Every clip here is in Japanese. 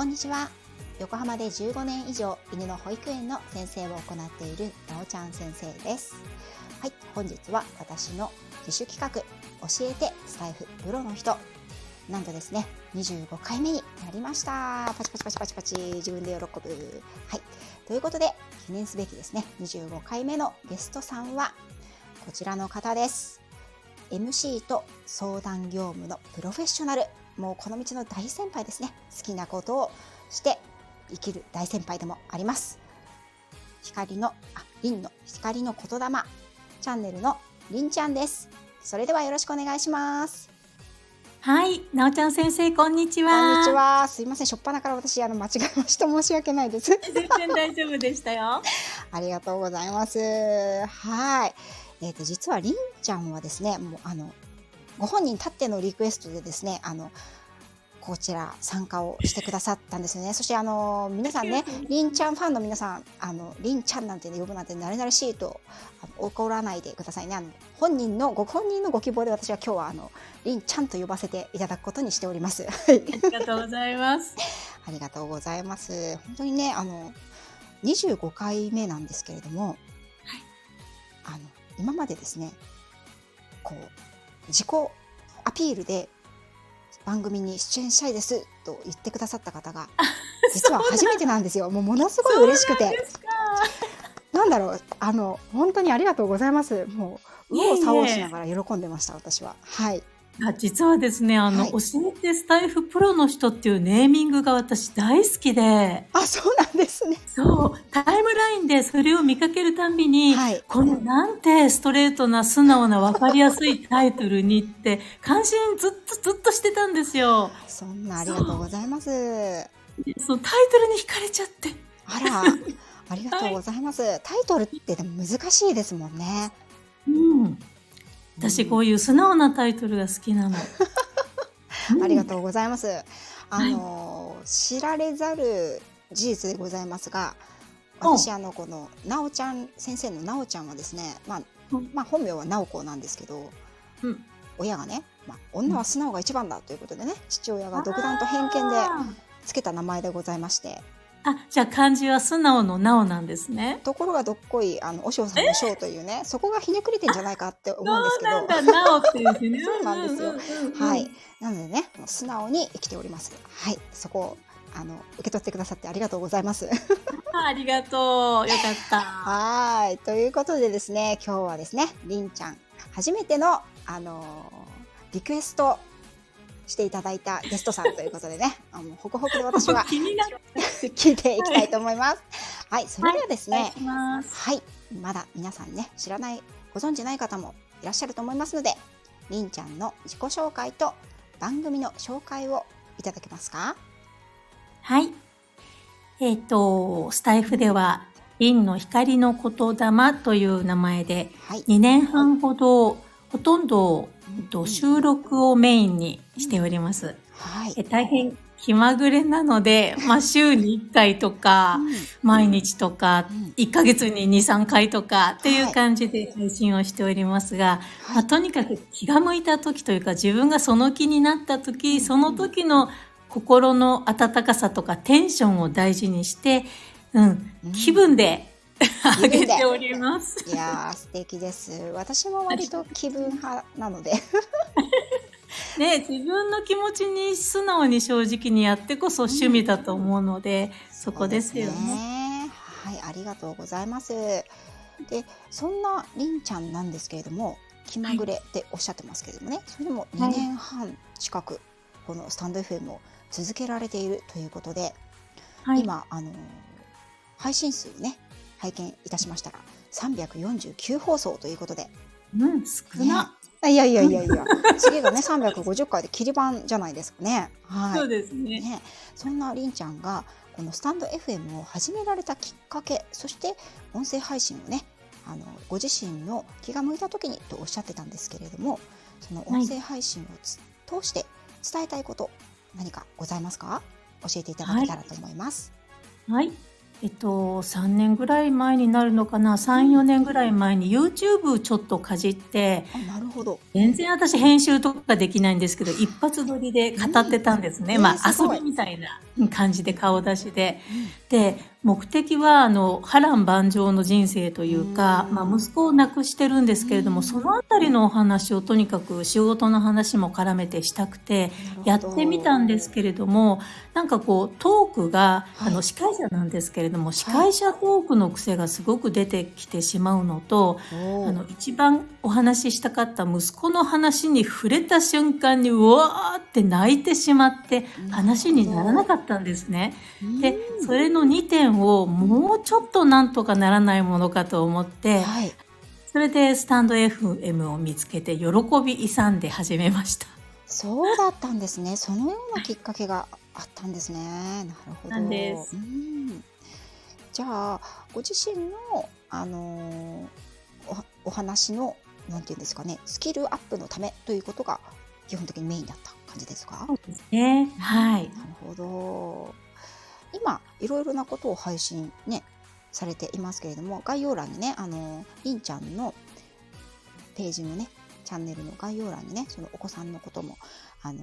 こんにちは。横浜で15年以上犬の保育園の先生を行っているなおちゃん先生です。はい本日は私の自主企画教えてスタイフプロの人。なんとですね25回目になりました。パチパチパチパチパチ。自分で喜ぶ。はい。ということで記念すべきですね25回目のゲストさんはこちらの方です。MC と相談業務のプロフェッショナル。もうこの道の大先輩ですね好きなことをして生きる大先輩でもあります光のありんの光の言霊チャンネルのりんちゃんですそれではよろしくお願いしますはい、なおちゃん先生、こんにちは。こんにちは。すいません、しょっぱなから私、あの、間違えました。申し訳ないです。全然大丈夫でしたよ。ありがとうございます。はい。えっ、ー、と、実はりんちゃんはですね、もう、あの、ご本人たってのリクエストでですね、あの、こちら参加をしてくださったんですよね。そしてあの皆さんね、りんちゃんファンの皆さん、あのりんちゃんなんて、呼ぶなんて慣れ慣れしいと怒らないでくださいね。あの本人のご本人のご希望で私は今日はあのりんちゃんと呼ばせていただくことにしております。ありがとうございます。ありがとうございます。本当にね、あの25回目なんですけれども、はい、あの今までですね、こう自己アピールで番組に出演したいですと言ってくださった方が実は初めてなんですよ。もうものすごい嬉しくて。なんだろうあの本当にありがとうございます。もう右往左往しながら喜んでました私は。はい。あ実はですね、あの、はい、教えてスタイフプロの人っていうネーミングが私大好きで。あ、そうなんですね。そう。タイムラインでそれを見かけるたんびに、はい、これなんてストレートな素直な分かりやすいタイトルにって関心ずっとずっとしてたんですよ。そんなありがとうございます。そうタイトルに惹かれちゃって。あら、ありがとうございます。はい、タイトルってでも難しいですもんね。うん。私こういう素直なタイトルが好きなの。ありがとうございます。あの、はい、知られざる事実でございますが、私あのこのなおちゃん先生のなおちゃんはですね、まあ、まあ本名はなおこなんですけど、うん、親がね、まあ、女は素直が一番だということでね、父親が独断と偏見でつけた名前でございまして。あ、じゃあ漢字は素直のなおなんですね。ところがどっこい、あの、おしょうさんのしょうというね、そこがひねくれてんじゃないかって思うんですけど。そうなんだ、なおっていうね。そうなんですよ。はい。なのでね、素直に生きております。はい。そこを、あの、受け取ってくださってありがとうございます。ありがとう。よかった。はい。ということでですね、今日はですね、りんちゃん、初めての、あのリクエストしていただいたゲストさんということでね、あのホクホクで私は。聞いていきたいと思います。はい、はい、それではですね、はい、はい、まだ皆さんね、知らない、ご存知ない方もいらっしゃると思いますので、りんちゃんの自己紹介と番組の紹介をいただけますか？はい。えっ、ー、と、スタイフでは、りんの光の言霊という名前で、2年半ほど、ほとんどと収録をメインにしております。はい、え大変気まぐれなので、まあ、週に1回とか、毎日とか、1ヶ月に2、3回とかっていう感じで配信をしておりますが、まあ、とにかく気が向いた時というか、自分がその気になった時、その時の心の温かさとかテンションを大事にして、うん、気分で あげております。いや素敵です。私も割と気分派なので。ね、自分の気持ちに素直に正直にやってこそ趣味だと思うので、うん、そこですよね、ね、はい、ありがとうございます。で、そんなりんちゃんなんですけれども、気まぐれっておっしゃってますけれどもね、はい、それでも2年半近くこのスタンド FM を続けられているということで、はい、今あの配信数ね拝見いたしましたら349放送ということで。うん、少な、ね、いやいやいやいや、次がね350回で切り板じゃないですかね。はい。そうですね。ねそんなりんちゃんがこのスタンド FM を始められたきっかけ、そして音声配信をね、あのご自身の気が向いた時にとおっしゃってたんですけれども、その音声配信を通して伝えたいこと、何かございますか？教えていただけたらと思います。はい、はいえっと、3年ぐらい前になるのかな、3、4年ぐらい前に YouTube ちょっとかじって、なるほど。全然私編集とかできないんですけど、一発撮りで語ってたんですね。まあ、遊びみたいな感じで顔出しで。で、目的は、あの、波乱万丈の人生というか、まあ、息子を亡くしてるんですけれども、そのあたりのお話をとにかく仕事の話も絡めてしたくて、やってみたんですけれども、なんかこう、トークが、あの、司会者なんですけれども、司会者トークの癖がすごく出てきてしまうのと、あの、一番お話ししたかった息子の話に触れた瞬間に、うわーって泣いてしまって、話にならなかったんですね。で、それの2点をもうちょっとなんとかならないものかと思って、はい、それでスタンド FM を見つけて喜び勇んで始めました。そうだったんですね。そのようなきっかけがあったんですね。なるほど。うんじゃあご自身のあのー、おお話のなんていうんですかねスキルアップのためということが基本的にメインだった感じですか？そうですね。はい。なるほど。今いろいろなことを配信ねされていますけれども概要欄にねあのりんちゃんのページのねチャンネルの概要欄にねそのお子さんのこともあの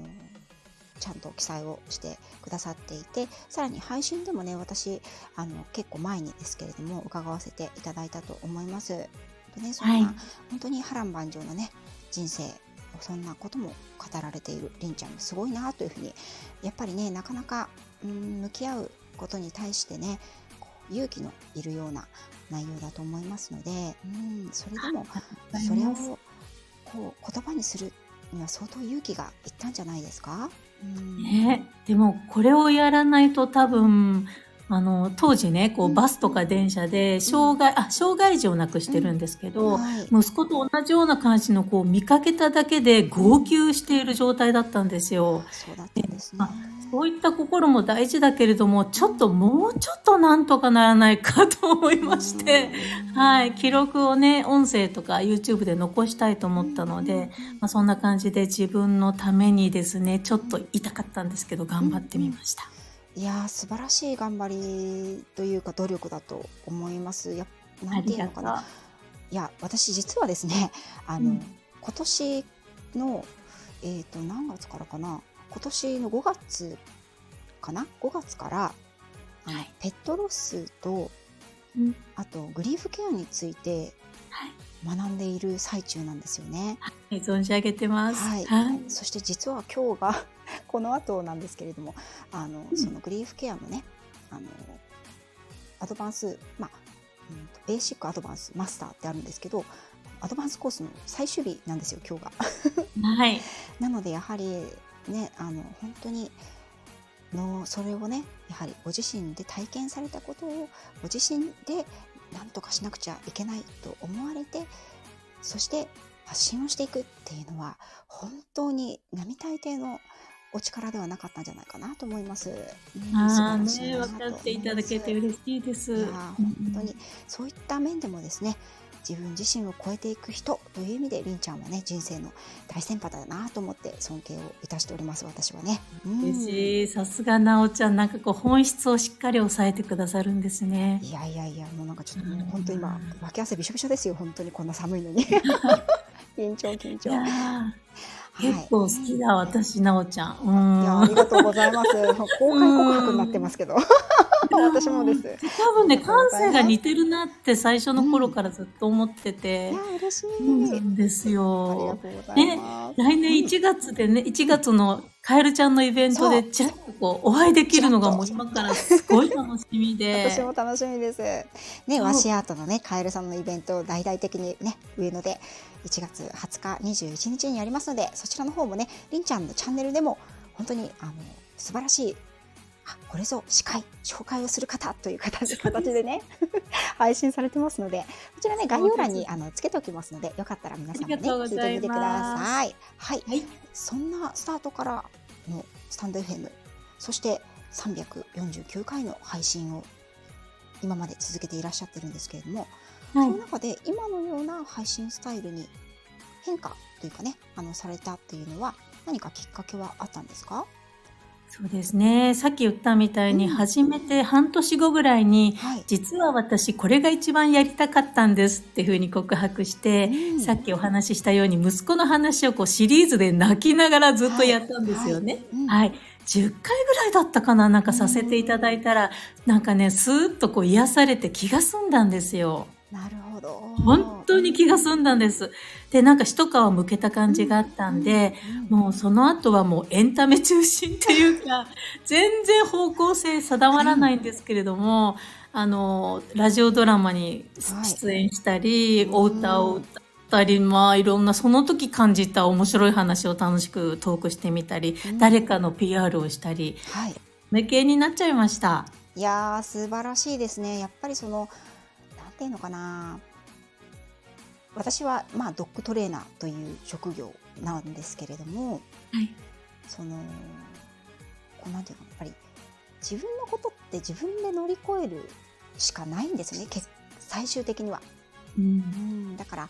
ちゃんと記載をしてくださっていてさらに配信でもね私あの結構前にですけれども伺わせていただいたと思います。でね、そんな、はい、本当に波乱万丈なね人生そんなことも語られているりんちゃんもすごいなというふうにやっぱりねなかなかうん向き合うことに対してね勇気のいるような内容だと思いますのでうんそれでもそれをこう言葉にするには相当勇気がいったんじゃないですか、ね、でもこれをやらないと多分あの、当時ね、こう、バスとか電車で、障害、あ、障害児をなくしてるんですけど、息子と同じような感じの、こう、見かけただけで号泣している状態だったんですよ。そうだったんですね。そういった心も大事だけれども、ちょっともうちょっとなんとかならないかと思いまして、はい、記録をね、音声とか YouTube で残したいと思ったので、まあ、そんな感じで自分のためにですね、ちょっと痛かったんですけど、頑張ってみました。いや素晴らしい頑張りというか努力だと思います。やなんていうのかな。いや私実はですねあの、うん、今年のえっ、ー、と何月からかな今年の5月かな？5月から、はい、ペットロスと、うん、あとグリーフケアについて学んでいる最中なんですよね。はい、存じ上げてます。はい。はい、そして実は今日が この後なんですけれども、あの、うん、そのグリーフケアのね、あの、アドバンス、まあ、うん、ベーシックアドバンスマスターってあるんですけど、アドバンスコースの最終日なんですよ、今日が。はい。なので、やはりね、あの、本当に、のそれをねやはりご自身で体験されたことをご自身で何とかしなくちゃいけないと思われてそして発信をしていくっていうのは本当に並大抵のお力ではなかったんじゃないかなと思います。ああね、分かっていただけて嬉しいです。本当にそういった面でもですね、自分自身を超えていく人という意味でりんちゃんはね人生の大先輩だなと思って尊敬をいたしております私はね。嬉しいさすがなおちゃんなんかこう本質をしっかり抑えてくださるんですね。いやいやいやもうなんかちょっと本当今脇汗びしょびしょですよ本当にこんな寒いのに緊張緊張。結構好きだ、はい、私、なおちゃん。いや、ありがとうございます。公開告白になってますけど。私もです。多分ね、感性が似てるなって最初の頃からずっと思ってて。うん、いや、嬉しい。んですよ。ね、来年1月でね、1月のカエルちゃんのイベントでちらっとこうお会いできるのがもう今からすごい楽しみで。私も楽しみです。ね、ワシアートのね、カエルさんのイベントを大々的にね、上野で1月20日、21日にやりますので、そちらの方もね、りんちゃんのチャンネルでも本当にあの素晴らしいあこれぞ司会紹介をする方という形形でね 配信されてますのでこちらね概要欄にあのつけておきますのでよかったら皆さんもね聞いてみてください。はい、はい、そんなスタートからのスタンド FM そして349回の配信を今まで続けていらっしゃってるんですけれども、はい、その中で今のような配信スタイルに変化というかねあのされたっていうのは何かきっかけはあったんですか？そうですね。さっき言ったみたいに、始めて半年後ぐらいに、はい、実は私これが一番やりたかったんですっていうふうに告白して、うん、さっきお話ししたように息子の話をこうシリーズで泣きながらずっとやったんですよね。はい。はいうんはい、10回ぐらいだったかななんかさせていただいたら、なんかね、スーッとこう癒されて気が済んだんですよ。なるほど。本当に気が済んだんです。で、なんか一皮むけた感じがあったんで、もうその後はもうエンタメ中心っていうか、全然方向性定まらないんですけれども、あの、ラジオドラマに出演したり、はい、お歌を歌ったり、まあいろんなその時感じた面白い話を楽しくトークしてみたり、うん、誰かの PR をしたり、はい、無形になっちゃいました。いやー素晴らしいですね。やっぱりそのなんていうのかな。私はまあドッグトレーナーという職業なんですけれども、はい、そのこうなんていうのやっぱり自分のことって自分で乗り越えるしかないんですよね最終的には。うん、うんだから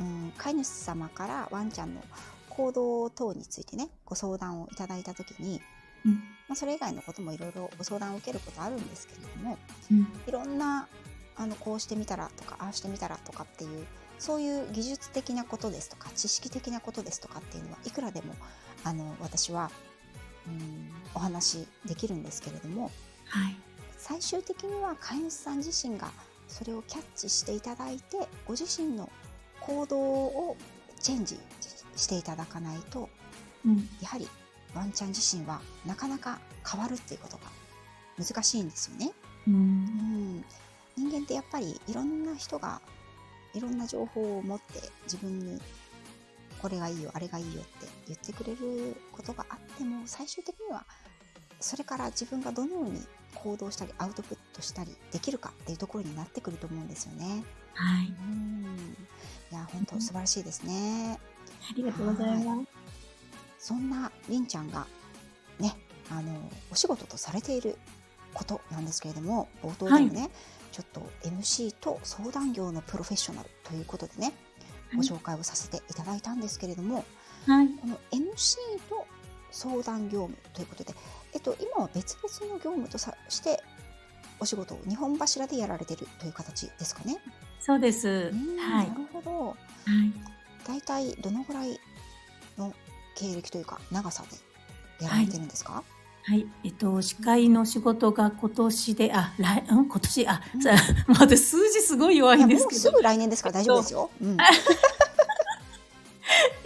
うん、飼い主様からワンちゃんの行動等についてねご相談をいただいた時に、うん、まあ、それ以外のこともいろいろご相談を受けることあるんですけれども、うん、いろんなあのこうしてみたらとかああしてみたらとかっていうそういう技術的なことですとか知識的なことですとかっていうのはいくらでもあの私は、うん、お話できるんですけれども、はい、最終的には飼い主さん自身がそれをキャッチしていただいてご自身の行動をチェンジしていただかないと、うん、やはりワンちゃん自身はなかなか変わるっていうことが難しいんですよね。うん、うん、人間ってやっぱりいろんな人がいろんな情報を持って自分にこれがいいよあれがいいよって言ってくれることがあっても最終的にはそれから自分がどのように行動したりアウトプットしたりできるかっていうところになってくると思うんですよね。はい。うんいや、本当素晴らしいですね。ありがとうございます。そんなりんちゃんがね、あの、お仕事とされていることなんですけれども、冒頭でもね、はい、ちょっと MC と相談業のプロフェッショナルということでね、ご紹介をさせていただいたんですけれども、はい、この MC と相談業務ということで、えっと、今は別々の業務とさしてお仕事を日本柱でやられているという形ですかね？そうです。はい。なるほど。はい。大体どのぐらいの経歴というか長さでやられてるんですか？はいはい、えっと、司会の仕事が今年で、あ、来、うん、今年、あ、うん、まだ 数字すごい弱いんですけど。すぐ来年ですから大丈夫ですよ。うん、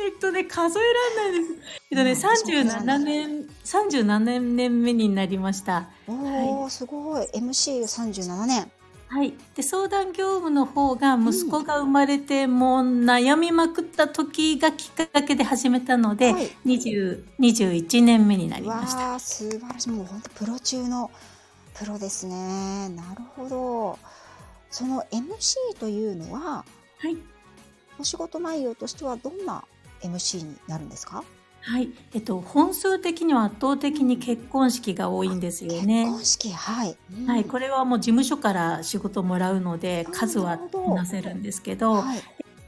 えっとね、数えられないです。えっとね、三十七年、三十七年目になりました。おお、はい、すごい。MC 三十七年。はい。で、相談業務の方が息子が生まれて、もう悩みまくった時がきっかけで始めたので、はい、20、21年目になりました。わ素晴らしい。もう本当プロ中のプロですね。なるほど。その MC というのは、はい。お仕事内容としてはどんな MC になるんですか？はい、えっと、本数的には圧倒的に結婚式が多いんですよね。結婚式、はい、うん、はい、これはもう事務所から仕事もらうので、数はこなせるんですけど。はい、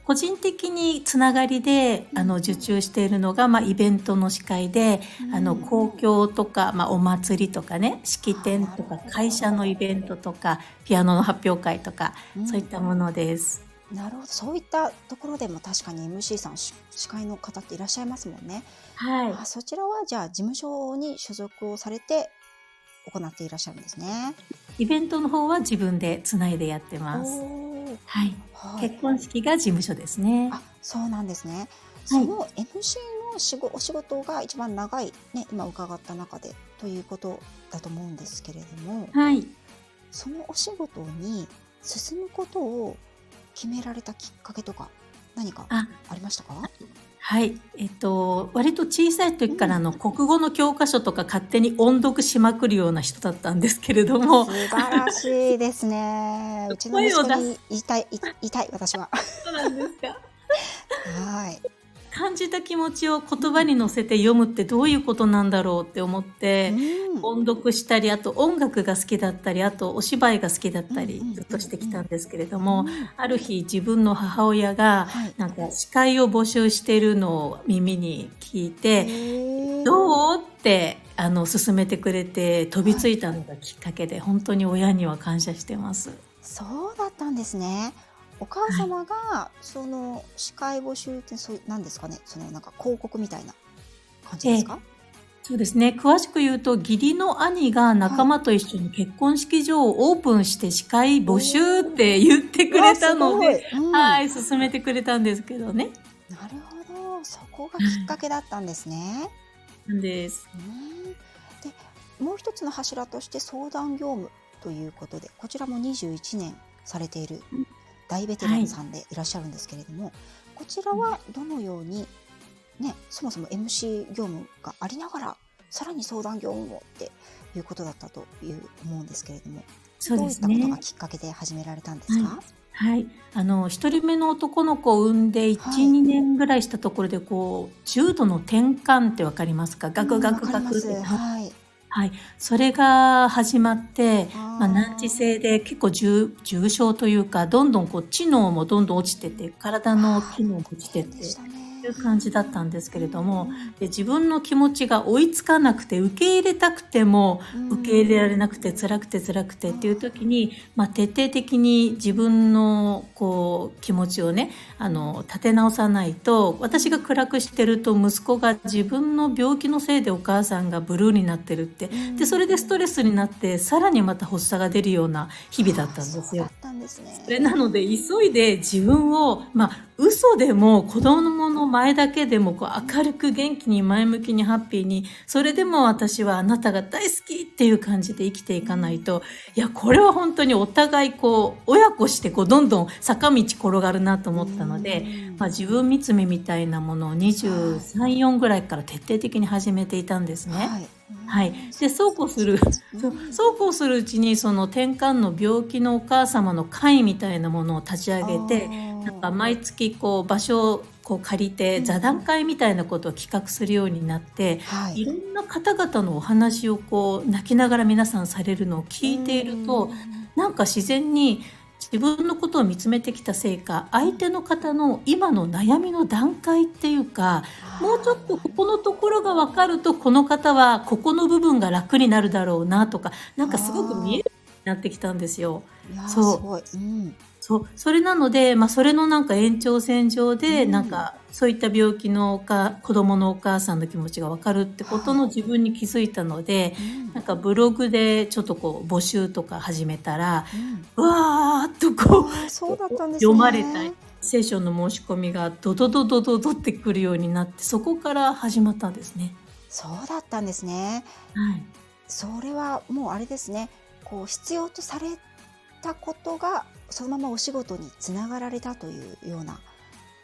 個人的につながりで、あの、受注しているのが、まあ、イベントの司会で、うん、あの、公共とか、まあ、お祭りとかね、式典とか、会社のイベントとか、ピアノの発表会とか、そういったものです。なるほどそういったところでも確かに MC さん司会の方っていらっしゃいますもんね。はい、あそちらはじゃあ事務所に所属をされて行っていらっしゃるんですね。イベントの方は自分でつないでやってます。はい、はい、結婚式が事務所ですね。あそうなんですね。その MC の仕事お仕事が一番長い、ね、今伺った中でということだと思うんですけれども、はい、そのお仕事に進むことを決められたきっかけとか何かありましたか？はい。えっと、割と小さい時からの国語の教科書とか勝手に音読しまくるような人だったんですけれども。素晴らしいですね。うちの息子に言いたい、言いたい、私は。そうなんですか？はい。感じた気持ちを言葉に乗せて読むってどういうことなんだろうって思って、うん、音読したり、あと音楽が好きだったり、あとお芝居が好きだったり、ずっとしてきたんですけれども、ある日自分の母親が、なんか司会を募集してるのを耳に聞いて、どうってあの進めてくれて飛びついたのがきっかけで、はい、本当に親には感謝してます。そうだったんですね。お母様が、その司会募集ってそうなんですかね？そのなんか広告みたいな感じですか？そうですね。詳しく言うと、義理の兄が仲間と一緒に結婚式場をオープンして司会募集って言ってくれたので、うん、はい、進めてくれたんですけどね。なるほど。そこがきっかけだったんですね。です。で、もう一つの柱として相談業務ということで、こちらも21年されている大ベテランさんでいらっしゃるんですけれども、はい、こちらはどのように、ね、そもそも MC 業務がありながら、さらに相談業務もっていうことだったという思うんですけれども、そうですね、どういったことがきっかけで始められたんですか、はい。はい。あの、一人目の男の子を産んで1、はい、2年ぐらいしたところで、こう、重度の転換ってわかりますか？ガクガクガクって。はい。はい。それが始まって、まあ、難治性で結構重重症というか、どんどんこう、知能もどんどん落ちてて、体の機能も落ちてて、いう感じだったんですけれども、で自分の気持ちが追いつかなくて受け入れたくても受け入れられなくて辛くて辛くてっていう時に、まあ、徹底的に自分のこう気持ちをねあの立て直さないと私が暗くしてると息子が自分の病気のせいでお母さんがブルーになってるってでそれでストレスになってさらにまた発作が出るような日々だったんですよ。それなので急いで自分を、まあ、嘘でも子供の前だけでもこう明るく元気に前向きにハッピーにそれでも私はあなたが大好きっていう感じで生きていかないといやこれは本当にお互いこう親子してこうどんどん坂道転がるなと思ったので、まあ、自分見つめみたいなものを234ぐらいから徹底的に始めていたんですね。はい。はい、でそうこうするそうこうするうちにその転換の病気のお母様の会みたいなものを立ち上げてなんか毎月こう場所をこう借りて座談会みたいなことを企画するようになって、はい、いろんな方々のお話をこう泣きながら皆さんされるのを聞いているとなんか自然に自分のことを見つめてきたせいか相手の方の今の悩みの段階っていうかもうちょっとここのところが分かるとこの方はここの部分が楽になるだろうなとかなんかすごく見えるようになってきたんですよ。そう、うん、そうそれなので、まあ、それのなんか延長線上で、なんかそういった病気のか子供のお母さんの気持ちが分かるってことの自分に気づいたので、なんかブログでちょっとこう募集とか始めたら、うわーっとこうそうだったんです、ね、読まれた聖書の申し込みがドドドドドドってくるようになってそこから始まったんですね。そうだったんですね。はい。それはもうあれですね。こう必要とされたことがそのままお仕事につながられたというような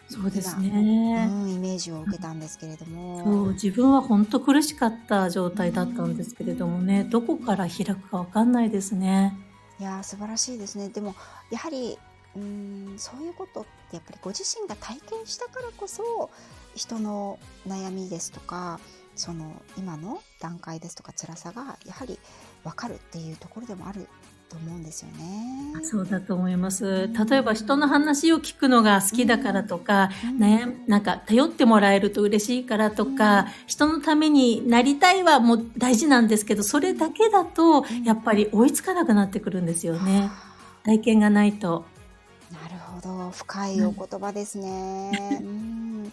そうですね、うん、イメージを受けたんですけれども。そう自分は本当苦しかった状態だったんですけれどもね、どこから開くか分かんないですね。いや素晴らしいですね。でもやはりうんそういうことってやっぱりご自身が体験したからこそ人の悩みですとかその今の段階ですとか辛さがやはり分かるっていうところでもあると思うんですよね。そうだと思います。例えば人の話を聞くのが好きだからとか、うん、悩なんか頼ってもらえると嬉しいからとか、うん、人のためになりたいはもう大事なんですけど、それだけだとやっぱり追いつかなくなってくるんですよね。体験がないと。なるほど、深いお言葉ですね。うん、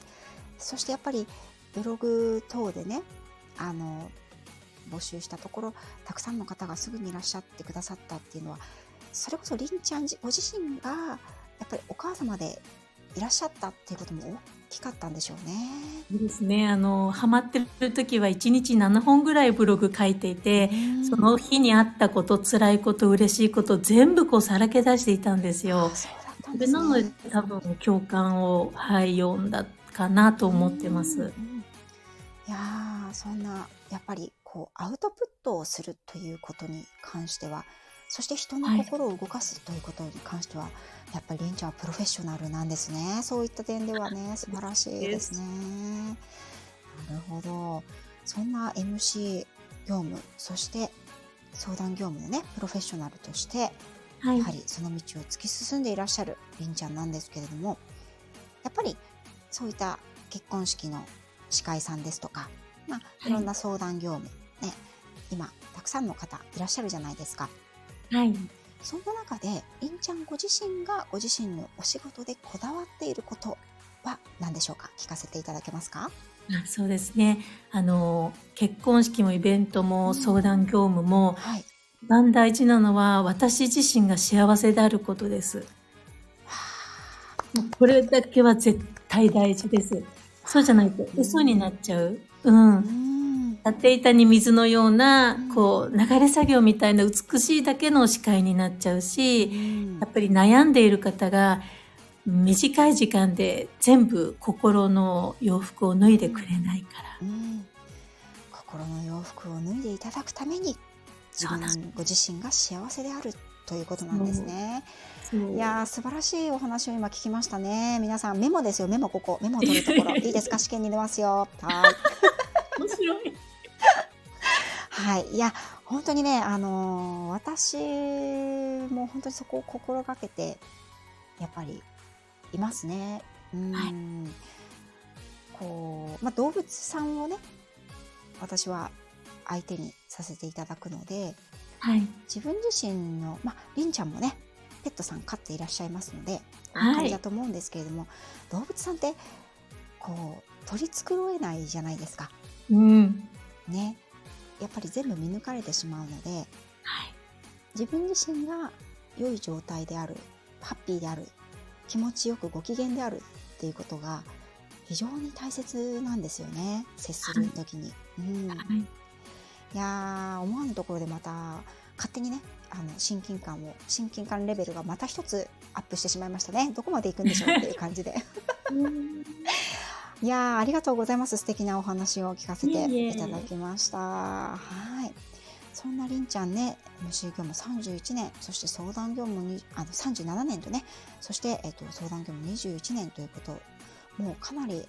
そしてやっぱりブログ等でね、あの募集したところたくさんの方がすぐにいらっしゃってくださったっていうのはそれこそりんちゃんご自身がやっぱりお母様でいらっしゃったっていうことも大きかったんでしょうね。いいですね。あの、ハマってる時は1日7本ぐらいブログ書いていて、その日にあったこと、辛いこと、嬉しいこと、全部こうさらけ出していたんですよ。そうで、なので多分共感を、はい、読んだかなと思ってます。いやそんな、やっぱりこうアウトプットをするということに関してはそして人の心を動かすということに関しては、はい、やっぱりりんちゃんはプロフェッショナルなんですね。そういった点ではね素晴らしいですね。なるほど。そんな MC 業務そして相談業務のねプロフェッショナルとして、はい、やはりその道を突き進んでいらっしゃるりんちゃんなんですけれどもやっぱりそういった結婚式の司会さんですとか、まあ、いろんな相談業務ね、今、たくさんの方いらっしゃるじゃないですか。はい。そんな中で、りんちゃんご自身がご自身のお仕事でこだわっていることは何でしょうか？聞かせていただけますか？あそうですね。あの、結婚式もイベントも相談業務も、はい、一番大事なのは私自身が幸せであることです。これだけは絶対大事です。そうじゃないと嘘になっちゃう。うん。立って板に水のような、こう、流れ作業みたいな美しいだけの視界になっちゃうし、やっぱり悩んでいる方が、短い時間で全部心の洋服を脱いでくれないから。心の洋服を脱いでいただくために、自分ご自身が幸せであるということなんですね。いや素晴らしいお話を今聞きましたね。皆さんメモですよ、メモここ、メモを取るところ。いいですか？試験に出ますよ。はい。面白い。はい。いや、本当にね、あのー、私も本当にそこを心がけて、やっぱりいますね。うん。はい、こう、まあ、動物さんをね、私は相手にさせていただくので、はい、自分自身の、まあ、りんちゃんもね、ペットさん飼っていらっしゃいますので、お分かりだと思うんですけれども、はい、動物さんって、こう、取り繕えないじゃないですか。うん。ね。やっぱり全部見抜かれてしまうので、はい、自分自身が良い状態である、ハッピーである、気持ちよくご機嫌であるっていうことが非常に大切なんですよね。接する時に。はい、うん。はいいや思わぬところでまた勝手にねあの親近感を親近感レベルがまた一つアップしてしまいましたねどこまで行くんでしょうっていう感じで いやありがとうございます。素敵なお話を聞かせていただきました。はい。そんなりんちゃんね MC 業務31年そして相談業務にあの37年とねそして、えっと、相談業務21年ということもうかなり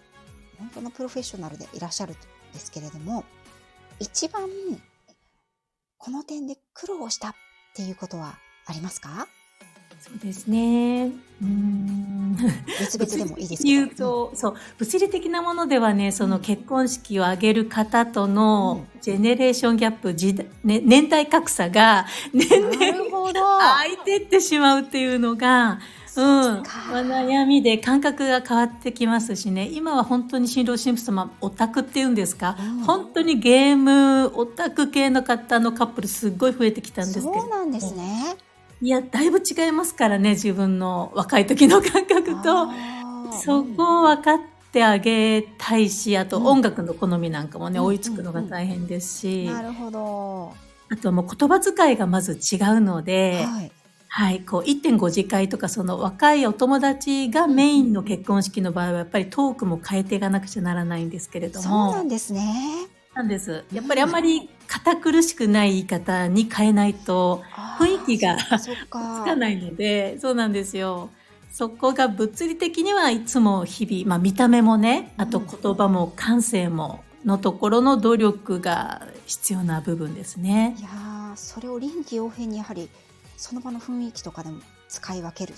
本当のプロフェッショナルでいらっしゃるんですけれども一番この点で苦労したっていうことはありますか？そうですね。うん。別々でもいいですか？言うと、そう、物理的なものではね、その結婚式を挙げる方とのジェネレーションギャップ、時代ね、年代格差が年々空いてってしまうっていうのが、うん、悩みで感覚が変わってきますしね。今は本当に新郎新婦様オタクっていうんですか、うん、本当にゲームオタク系の方のカップルすっごい増えてきたんですけど。そうなんですねいやだいぶ違いますからね自分の若い時の感覚と。そこを分かってあげたいしあと音楽の好みなんかもね、うん、追いつくのが大変ですし、なるほど。あとはもう言葉遣いがまず違うので、はい。はい、こう1.5次会とかその若いお友達がメインの結婚式の場合はやっぱりトークも変えていかなくちゃならないんですけれども。そうなんですね。なんです。やっぱりあんまり堅苦しくない言い方に変えないと雰囲気がつかないので、そうなんですよ。そこが物理的にはいつも日々、まあ見た目もね、あと言葉も感性ものところの努力が必要な部分ですね。いやそれを臨機応変にやはりその場の雰囲気とかでも使い分ける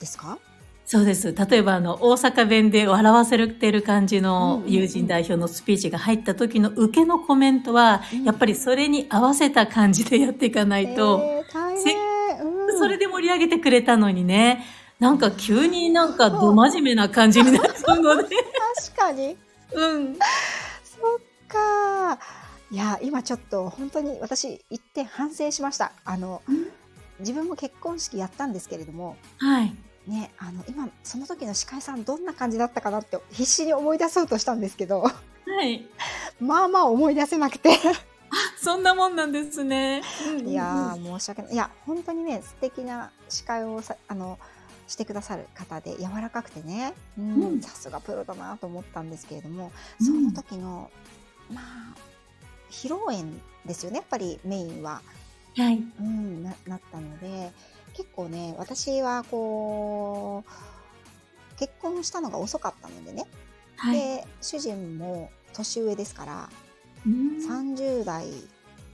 ですか？そうです。例えば、あの、大阪弁で笑わせてる感じの友人代表のスピーチが入った時の受けのコメントは、やっぱりそれに合わせた感じでやっていかないと、えー、それで盛り上げてくれたのにね、なんか急になんかど真面目な感じになっちゃうので。確かに。うん。そっか。いや、今ちょっと本当に私一点反省しました。あの、自分も結婚式やったんですけれども、はい。ね、あの、今、その時の司会さんどんな感じだったかなって必死に思い出そうとしたんですけど、はい。まあまあ思い出せなくてあ、そんなもんなんですね。いや申し訳ない。いや、本当にね、素敵な司会をさ、あの、してくださる方で柔らかくてね、うん、さすがプロだなと思ったんですけれども、その時の、まあ、披露宴ですよね、やっぱりメインは。はい。うん、ななったので、結構ね、私はこう、結婚したのが遅かったのでね、はい、で、主人も年上ですから、30代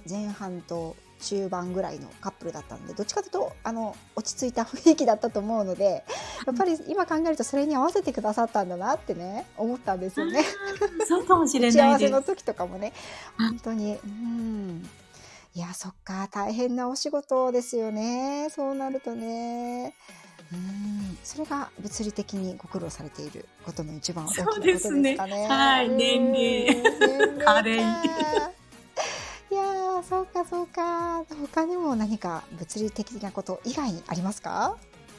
前半と中盤ぐらいのカップルだったのでどっちかというとあの落ち着いた雰囲気だったと思うのでやっぱり今考えるとそれに合わせてくださったんだなってね思ったんですよね。そうかもしれない幸せの時とかもね本当にうんいやそっか大変なお仕事ですよねそうなるとね。うんそれが物理的にご苦労されていることの一番大きなことですかね。ねはい、年齢。年齢いやそうかそうか。他にも何か物理的なこと以外にありますか？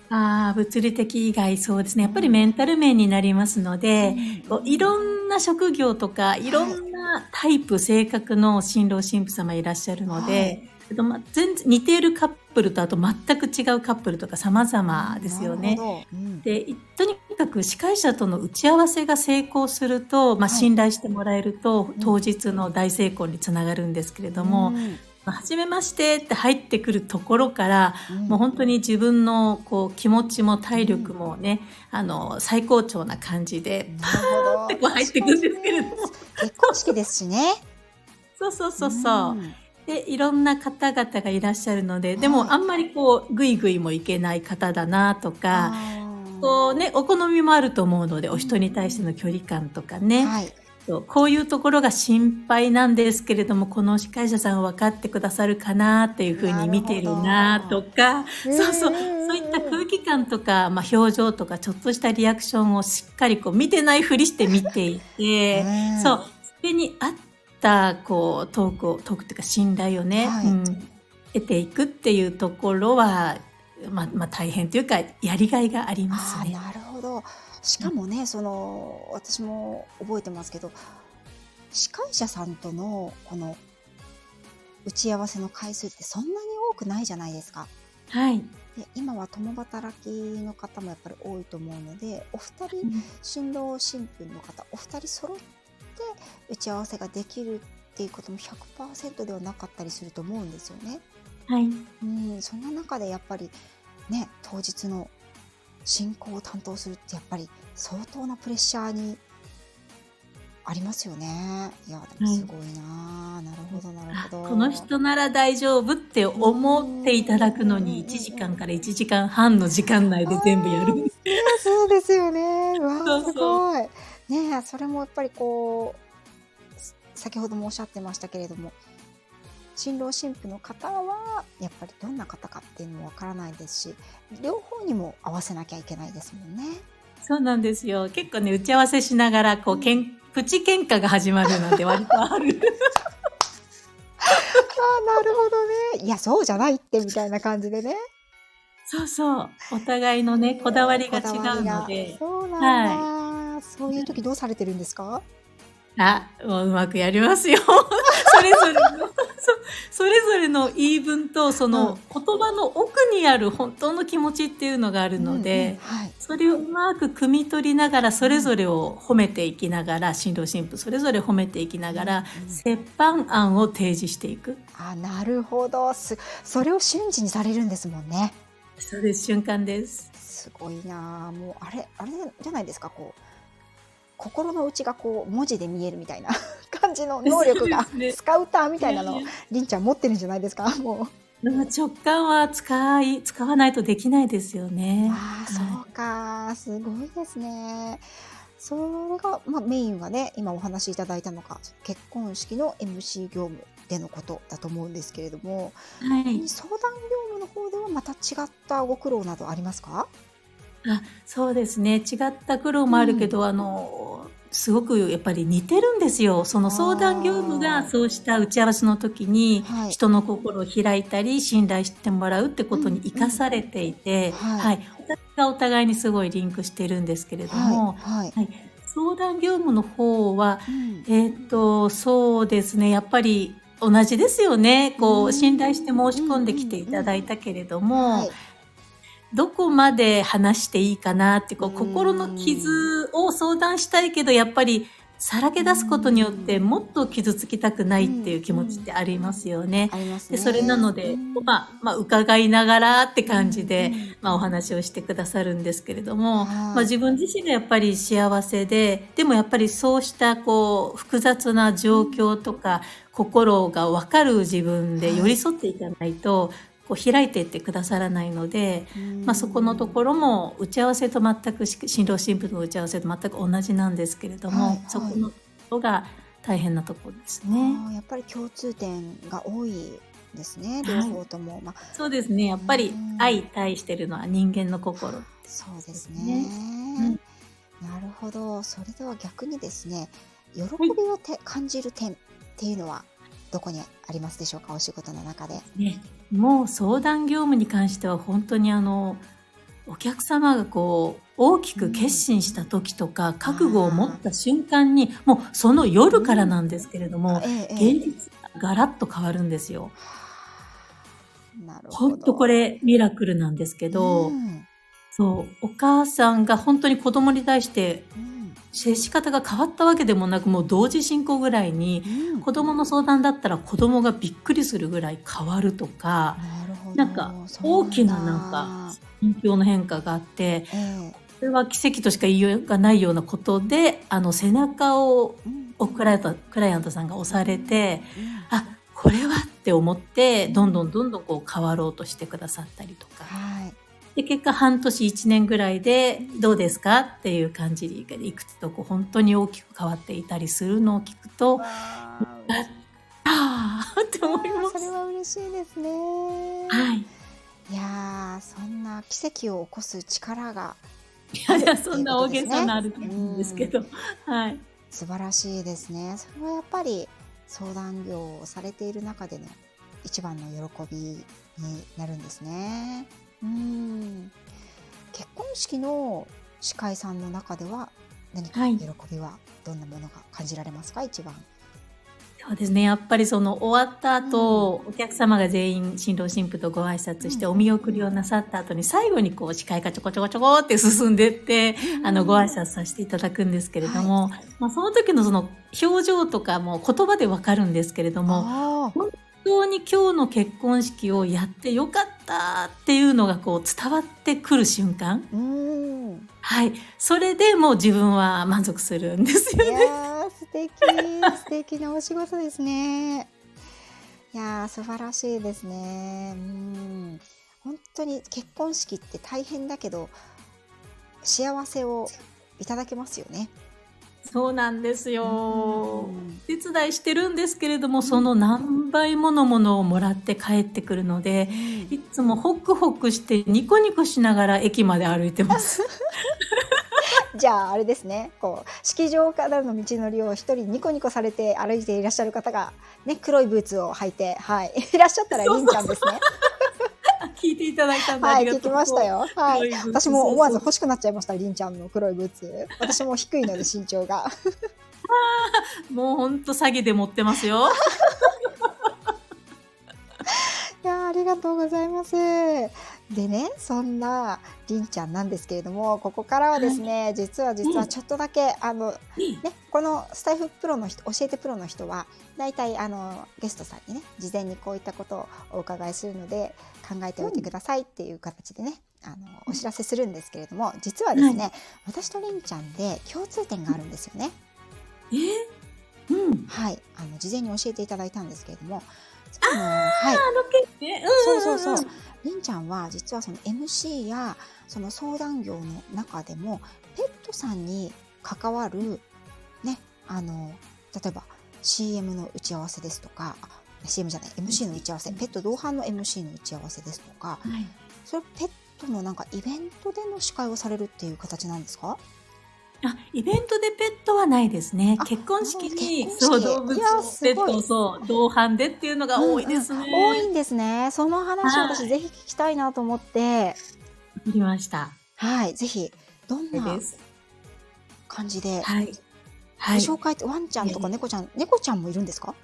ああ、物理的以外そうですね。やっぱりメンタル面になりますので、うん、いろんな職業とか、い。ろんなタイプ、はい、性格の新郎新婦様いらっしゃるので、はい。ま、全然似ているカップルとあと全く違うカップルとか様々ですよね。うん、でとにかく司会者との打ち合わせが成功すると、まあ、信頼してもらえると、はい、当日の大成功につながるんですけれども。うん初めましてって入ってくるところから、うん、もう本当に自分のこう気持ちも体力もね、うん、あの最高潮な感じでパーってこう入ってくるんですけれど。も結婚式ですしね。そうそうそうそう、うん。で、いろんな方々がいらっしゃるので、でもあんまりこう、ぐいぐいもいけない方だなとか、こうね、お好みもあると思うので、お人に対しての距離感とかね。はいこういうところが心配なんですけれども、この司会者さん分かってくださるかなっていうふうに見てるなとか、そうそう、そういった空気感とか、まあ、表情とか、ちょっとしたリアクションをしっかりこう見てないふりして見ていて、そう、それに合っったこうトークをトークっていうか信頼をね、はい、うん、得ていくっていうところは、まあ、まあ大変というかやりがいがありますね。なるほどしかもね、うん、その私も覚えてますけど司会者さんとのこの打ち合わせの回数ってそんなに多くないじゃないですか。はい、で今は共働きの方もやっぱり多いと思うのでお二人、新郎新婦の方お二人揃っ打ち合わせができるっていうことも100%ではなかったりすると思うんですよね。はい、うんそんな中でやっぱりね当日の進行を担当するってやっぱり相当なプレッシャーにありますよね。いや、でもすごいな、はい、なるほど、なるほど。この人なら大丈夫って思っていただくのに、1時間から1時間半の時間内で全部やる。いや、そうですよね。わすごい。ねそれもやっぱりこう先ほどもおっしゃってましたけれども新郎新婦の方はやっぱりどんな方かっていうのもわからないですし両方にも合わせなきゃいけないですもんね。そうなんですよ結構ね打ち合わせしながらこうけんプチ喧嘩が始まるなんて割とある。あなるほどね。いや、そうじゃないってみたいな感じでね。そうそう。お互いのね、こだわりが違うので。そうなんだ。はいそういう時どうされてるんですか？あ、もううまくやりますよ。それぞれのそ、それぞれの言い分と、その言葉の奥にある本当の気持ちっていうのがあるので、うんうんはい、それをうまく汲み取りながら、それぞれを褒めていきながら、新郎新婦それぞれ褒めていきながら、うん、折半案を提示していく。あ、なるほど。す、それを瞬時にされるんですもんね。そうです、瞬間です。すごいなもう、あれ、あれじゃないですか、こう。心の内がこう文字で見えるみたいな感じの能力が、ね、スカウターみたいなのりんちゃん持ってるんじゃないですか？もう。直感は使い使わないとできないですよね。ああ、そうか、すごいですね。それが、まあ、メインはね今お話しいただいたのが結婚式の MC 業務でのことだと思うんですけれども、はい、相談業務の方ではまた違ったご苦労などありますか？あそうですね。違った苦労もあるけど、うん、あのすごくやっぱり似てるんですよ。その相談業務がそうした打ち合わせの時に人の心を開いたり信頼してもらうってことに生かされていて、はい、はい、がお互いにすごいリンクしてるんですけれども、はい、はい、相談業務の方は、うん、えっ、と、そうですね、やっぱり同じですよね。こう、信頼して申し込んできていただいたけれども、どこまで話していいかなってこう心の傷を相談したいけどやっぱりさらけ出すことによってもっと傷つきたくないっていう気持ちってありますよね。ありますでそれなので、まあ、まあ、伺いながらって感じで、まあ、お話をしてくださるんですけれども、まあ、自分自身がやっぱり幸せで、でもやっぱりそうしたこう複雑な状況とか、心が分かる自分で寄り添っていかないと、こう開いていってくださらないので、まあ、そこのところも打ち合わせと全く新郎新婦の打ち合わせと全く同じなんですけれども、はいはい、そこのところが大変なところですね。やっぱり共通点が多いですね両方とも、はい、まあ、そうですね。やっぱり相対してるのは人間の心、ね、そうですね、うん、なるほど。それでは逆にですね喜びをて、感じる点っていうのはどこにありますでしょうか？お仕事の中で。ね、もう相談業務に関しては本当にあのお客様がこう大きく決心した時とか、覚悟を持った瞬間にもうその夜からなんですけれども、現実がガラッと変わるんですよ。なるほど。本当これミラクルなんですけど、そうお母さんが本当に子供に対して、接し方が変わったわけでもなくもう同時進行ぐらいに、うん、子供の相談だったら子供がびっくりするぐらい変わるとかなんか大きななんか心境の変化があって、えー、それは奇跡としか言いようがないようなことであの背中を、うん、クライアントクライアントさんが押されて、うん、あこれはって思ってどんどんどんどんこう変わろうとしてくださったりとか。はいで、結果半年1年ぐらいでどうですかっていう感じでいくつとこう本当に大きく変わっていたりするのを聞くと、ああって思います。それは嬉しいですね。はい。いやそんな奇跡を起こす力がいやいや、そんな大げさなあるんですけど、はい。素晴らしいですね。それはやっぱり相談業をされている中での一番の喜びになるんですね。うん。結婚式の司会さんの中では何か喜びはどんなものが感じられますか、はい、一番。そうですね。やっぱりその終わった後、うん、お客様が全員新郎新婦とご挨拶してお見送りをなさった後に最後にこう司会がちょこちょこちょこって進んでって、うん、あのご挨拶させていただくんですけれども、はい、まあ、その時のその表情とかも言葉でわかるんですけれども本当に今日の結婚式をやってよかったっていうのがこう伝わってくる瞬間。はい。それでもう自分は満足するんですよね。いや素敵。素敵なお仕事ですね。いや素晴らしいですね。うん。本当に結婚式って大変だけど、幸せをいただけますよね。そうなんですよ。手伝いしてるんですけれども、その何倍ものものをもらって帰ってくるので、いつもホクホクしてニコニコしながら駅まで歩いてます。じゃああれですねこう式場からの道のりを一人ニコニコされて歩いていらっしゃる方が、ね、黒いブーツを履いて、はい、いらっしゃったらりんちゃんですね。聞いていただいたんで、はい、聞きましたよ。はい。私も思わず欲しくなっちゃいました、りんちゃんの黒いブーツ。私も低いので身長が。もう本当詐欺で持ってますよ。いやありがとうございます。でね、そんなりんちゃんなんですけれども、ここからはですね、はい、実は実はちょっとだけ、あの、ね、このスタイフプロの人、教えてプロの人は、大体あの、ゲストさんにね、事前にこういったことをお伺いするので、考えておいてくださいっていう形でね、あの、お知らせするんですけれども、実はですね、はい、私とりんちゃんで共通点があるんですよね。え？うん。はい。あの、事前に教えていただいたんですけれども、あの、はい。うん、そうそうそう。りんちゃんは実はその MC やその相談業の中でもペットさんに関わるねあの例えば CM の打ち合わせですとか CM じゃない MC の打ち合わせ、ペット同伴の MC の打ち合わせですとか、はい、それペットのなんかイベントでの司会をされるっていう形なんですか？あ、イベントでペットはないですね。結婚式に、そう、動物を、ペットをそう、同伴でっていうのが多いですね。うんうん、多いんですね。その話を私ぜひ聞きたいなと思って。わ、りました。はい、ぜひ、どんな感じで、はい。はい、ご紹介ってワンちゃんとか猫ちゃん、猫ちゃんもいるんですか？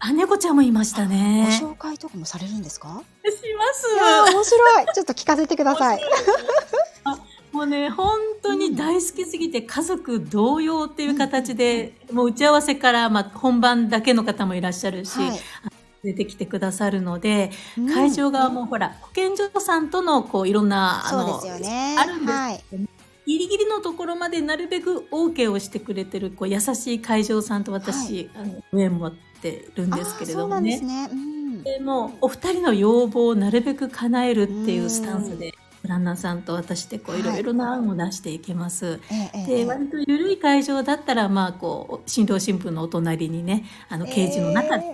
あ、猫ちゃんもいましたね。ご紹介とかもされるんですか？します。面白い。ちょっと聞かせてください。もうね、本当に大好きすぎて、家族同様っていう形で、もう打ち合わせから、まあ、本番だけの方もいらっしゃるし、はい、出てきてくださるので、会場側もほら、保健所さんとの、こう、いろんな、あの、ね、あるんです、はい、ギリギリのところまでなるべく OK をしてくれてる、こう、優しい会場さんと私、はい、あの、上持ってるんですけれどもね。ね。うん、でも、お二人の要望をなるべく叶えるっていうスタンスで、プランナーさんと私でこういろいろな案を出していけます。はい、で、割と緩い会場だったら、まあ、こう、新郎新婦のお隣にね、あの、ケージの中で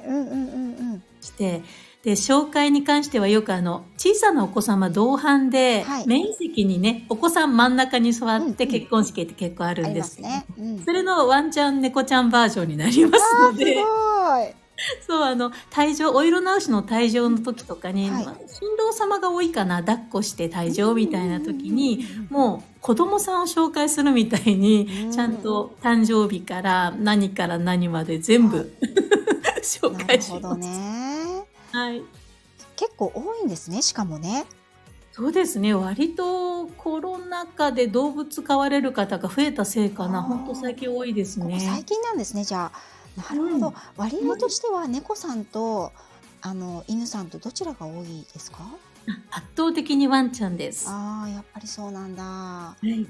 して、で、紹介に関してはよくあの、小さなお子様同伴で、はい、メイン席にね、お子さん真ん中に座って結婚式って結構あるんですけど、ね。うん、それのワンちゃん猫ちゃんバージョンになりますので、そう、あの、退場、お色直しの退場の時とかに、はい、新郎様が多いかな、抱っこして退場みたいな時に、もう子供さんを紹介するみたいに、ちゃんと誕生日から何から何まで全部、はい、紹介します。なるほどね。はい。結構多いんですね、しかもね。そうですね。割とコロナ禍で動物飼われる方が増えたせいかな。本当最近多いですね。最近なんですね、じゃあ。なるほど、うん、割合としては猫さんとあの犬さんとどちらが多いですか？圧倒的にワンちゃんです。ああ、やっぱりそうなんだ。はい。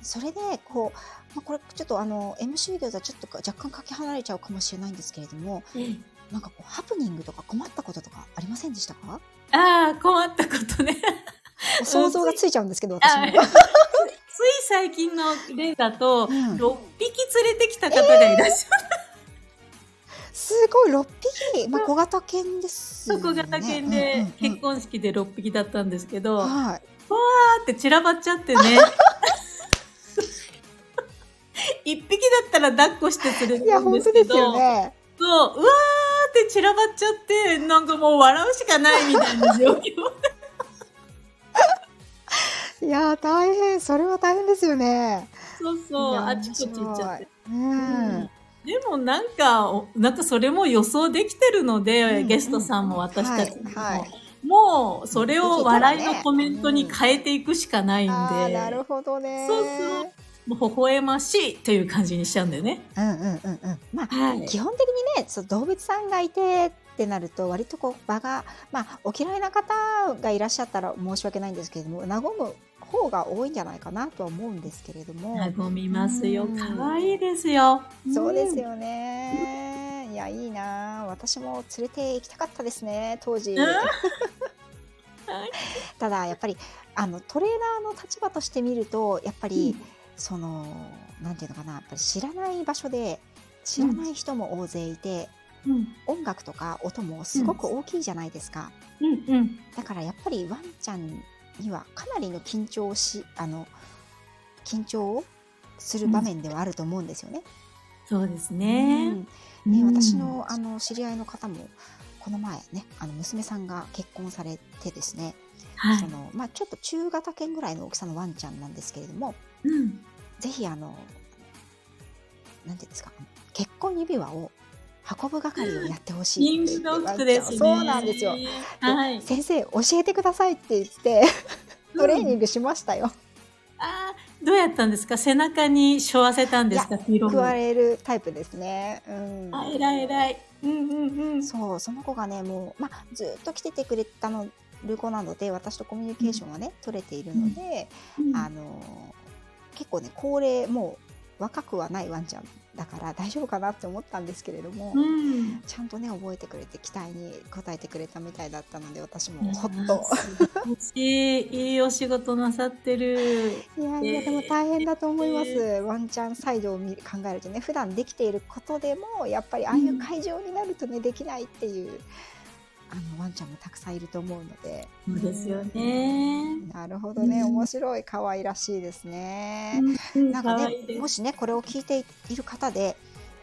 それで、こう、まあ、これちょっとあの、MC ではちょっと若干かけ離れちゃうかもしれないんですけれども、うん、なんかこう、ハプニングとか困ったこととかありませんでしたか？ああ、困ったことね。想像がついちゃうんですけど、私も。つい最近の例だと、うん、6匹連れてきた方がいらっしゃる。えーすごい6匹、まあ、小型犬ですよね。小型犬で、結婚式で6匹だったんですけど、はい、わーって散らばっちゃってね。一匹だったら抱っこして連れてるんですけど、そう、うわーって散らばっちゃって、なんかもう笑うしかないみたいな状況。いや大変、それは大変ですよね。そうそう、あちこち行っちゃって。うん、うんでもなんか、なんかそれも予想できてるので、うん、ゲストさんも私たちも。はいはい、もう、それを笑いのコメントに変えていくしかないんで。うん、なるほどね。そうそう。もう微笑ましいという感じにしちゃうんだよね。うんうんうんうん。まあ、はい、基本的にね、そ動物さんがいてってなると、割とこう場が、まあ、お嫌いな方がいらっしゃったら申し訳ないんですけれども、和む方が多いんじゃないかなとは思うんですけれども。和みますよ。可愛いですよ。そうですよね。いや、いいな私も連れて行きたかったですね、当時。ただ、やっぱり、あの、トレーナーの立場として見ると、やっぱり、うん、その、なんていうのかな、やっぱり知らない場所で、知らない人も大勢いて、うん、音楽とか音もすごく大きいじゃないですか。うん。うん、だからやっぱりワンちゃんにはかなりの緊張しあの緊張をする場面ではあると思うんですよね。うん、そうですね。うん、ね私のあの知り合いの方もこの前ねあの娘さんが結婚されてですね、はい、そのまあ、ちょっと中型犬ぐらいの大きさのワンちゃんなんですけれども、うん、ぜひあのなんていうんですか結婚指輪を運ぶ係をやってほしいって言って、ね、そうなんですよ、はい、先生教えてくださいって言ってトレーニングしましたよ、うん、あどうやったんですか？背中に背負わせたんですか？食われるタイプですね、うん、あ偉い偉い。うんうんうん。そうその子がねもう、まあ、ずっと来ててくれたのる子なので私とコミュニケーションがね、うん、取れているので、うん、あの結構ね高齢もう若くはないワンちゃんだから大丈夫かなって思ったんですけれども、うん、ちゃんとね覚えてくれて期待に応えてくれたみたいだったので私もほっと。いいいお仕事なさってる。いやいやでも大変だと思います、えー、ワンちゃんサイドを考えるとね普段できていることでもやっぱりああいう会場になるとね、できないっていうあのワンちゃんもたくさんいると思うので。そうですよね。なるほどね、面白い、可愛らしいですね。なんかね、もしね、これを聞いている方で、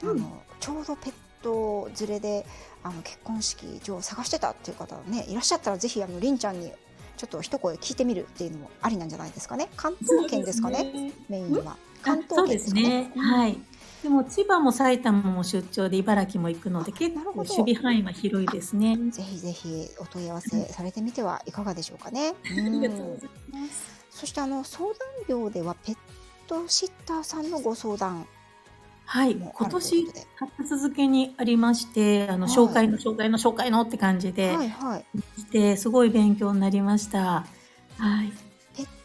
あのちょうどペット連れであの結婚式場を探してたっていう方ね、いらっしゃったらぜひあのりんちゃんにちょっと一声聞いてみるっていうのもありなんじゃないですかね。関東圏ですかね、ねメインは。関東圏ですね。はい。でも千葉も埼玉も出張で茨城も行くので結構守備範囲は広いですね。ぜひぜひお問い合わせされてみてはいかがでしょうかね。そしてあの相談料ではペットシッターさんのご相談はい、今年立て続けにありまして、あの、はい、紹介の紹介の紹介のって感じで、はいはい。してすごい勉強になりました。はい。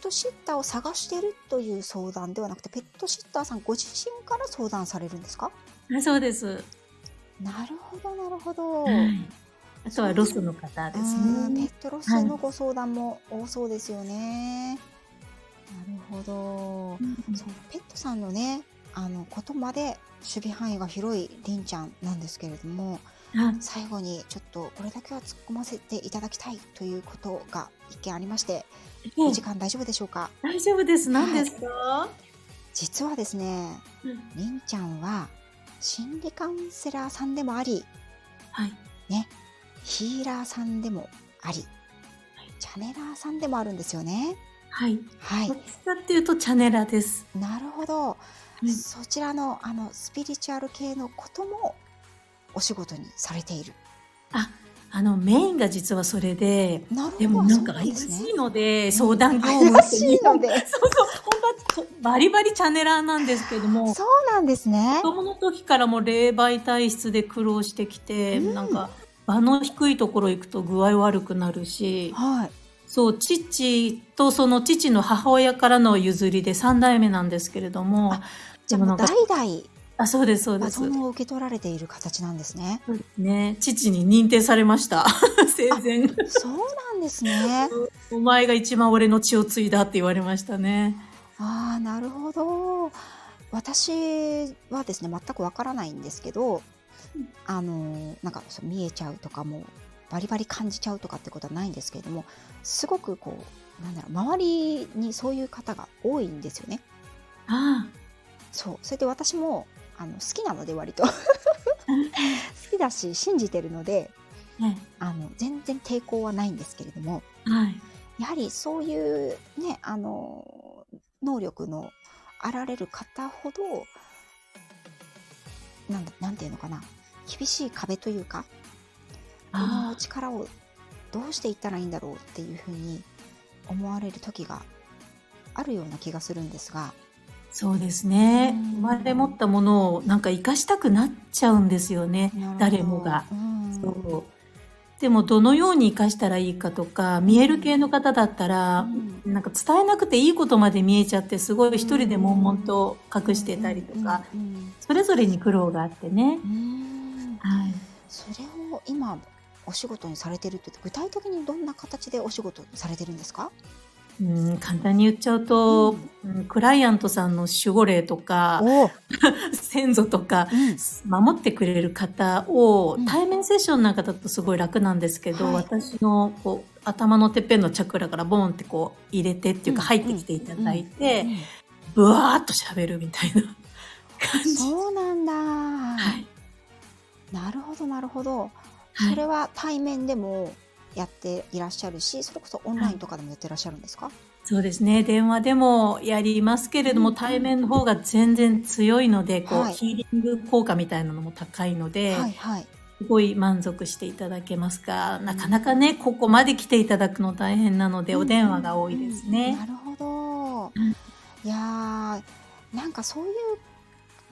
ペットシッターを探してるという相談ではなくて、ペットシッターさんご自身から相談されるんですか？そうです。なるほど、なるほど。はい、あとはロスの方ですね。ペットロスのご相談も多そうですよね。はい、なるほど、うん、そのペットさんのね、あのことまで守備範囲が広いりんちゃんなんですけれども、最後にちょっとこれだけは突っ込ませていただきたいということが一件ありまして、お時間大丈夫でしょうか？大丈夫です。何ですか、はい、実はですね、り、んちゃんは心理カウンセラーさんでもあり、はい、ね、ヒーラーさんでもあり、チャネラーさんでもあるんですよね。はい。はい。どっちかっていうとチャネラーです。なるほど。うん、そちらのあのスピリチュアル系のこともお仕事にされている。あ、あのメインが実はそれで、でもなんか怪しいので、相談業務ってしいので、そうそう本場バリバリチャネラーなんですけども、そうなんですね。子供の時からも霊媒体質で苦労してきて、うん、なんか場の低いところ行くと具合悪くなるし、はい。そう、父とその父の母親からの譲りで三代目なんですけれども、じゃあもう代々あ、そうです、そうです。バトンを受け取られている形なんですね。ね。父に認定されました。生前。そうなんですね。お前が一番俺の血を継いだって言われましたね。ああ、なるほど。私はですね、全くわからないんですけど、あの、なんか見えちゃうとかも、バリバリ感じちゃうとかってことはないんですけれども、すごくこう、なんだろう、周りにそういう方が多いんですよね。ああ。そう。それで私も、あの好きなので割と。好きだし信じてるので、あの全然抵抗はないんですけれども、はい、やはりそういうねあの能力のあられる方ほどなんなんていうのかな。厳しい壁というかこの力をどうしていったらいいんだろうっていうふうに思われる時があるような気がするんですがそうですね。生まれ持ったものをなんか生かしたくなっちゃうんですよね。誰もが。そうでもどのように生かしたらいいかとか、見える系の方だったら、なんか伝えなくていいことまで見えちゃって、すごい一人で悶々と隠してたりとか、それぞれに苦労があってね。はい。それを今お仕事にされてるって具体的にどんな形でお仕事されてるんですか？うん、簡単に言っちゃうと、うん、クライアントさんの守護霊とか 先祖とか、守ってくれる方を、対面セッションなんかだとすごい楽なんですけど、私のこう頭のてっぺんのチャクラからボンってこう入れてっていうか入ってきていただいて、ブワーっと喋るみたいな感じ。そうなんだ。はい。なるほど、なるほど。それは対面でも、やっていらっしゃるし、それこそオンラインとかでもやってらっしゃるんですか、はい、そうですね。電話でもやりますけれども、うん、対面の方が全然強いので、こう、はい、ヒーリング効果みたいなのも高いので、はいはい、すごい満足していただけますが、なかなかね、ここまで来ていただくの大変なので、お電話が多いですね。なるほど。いやなんかそういう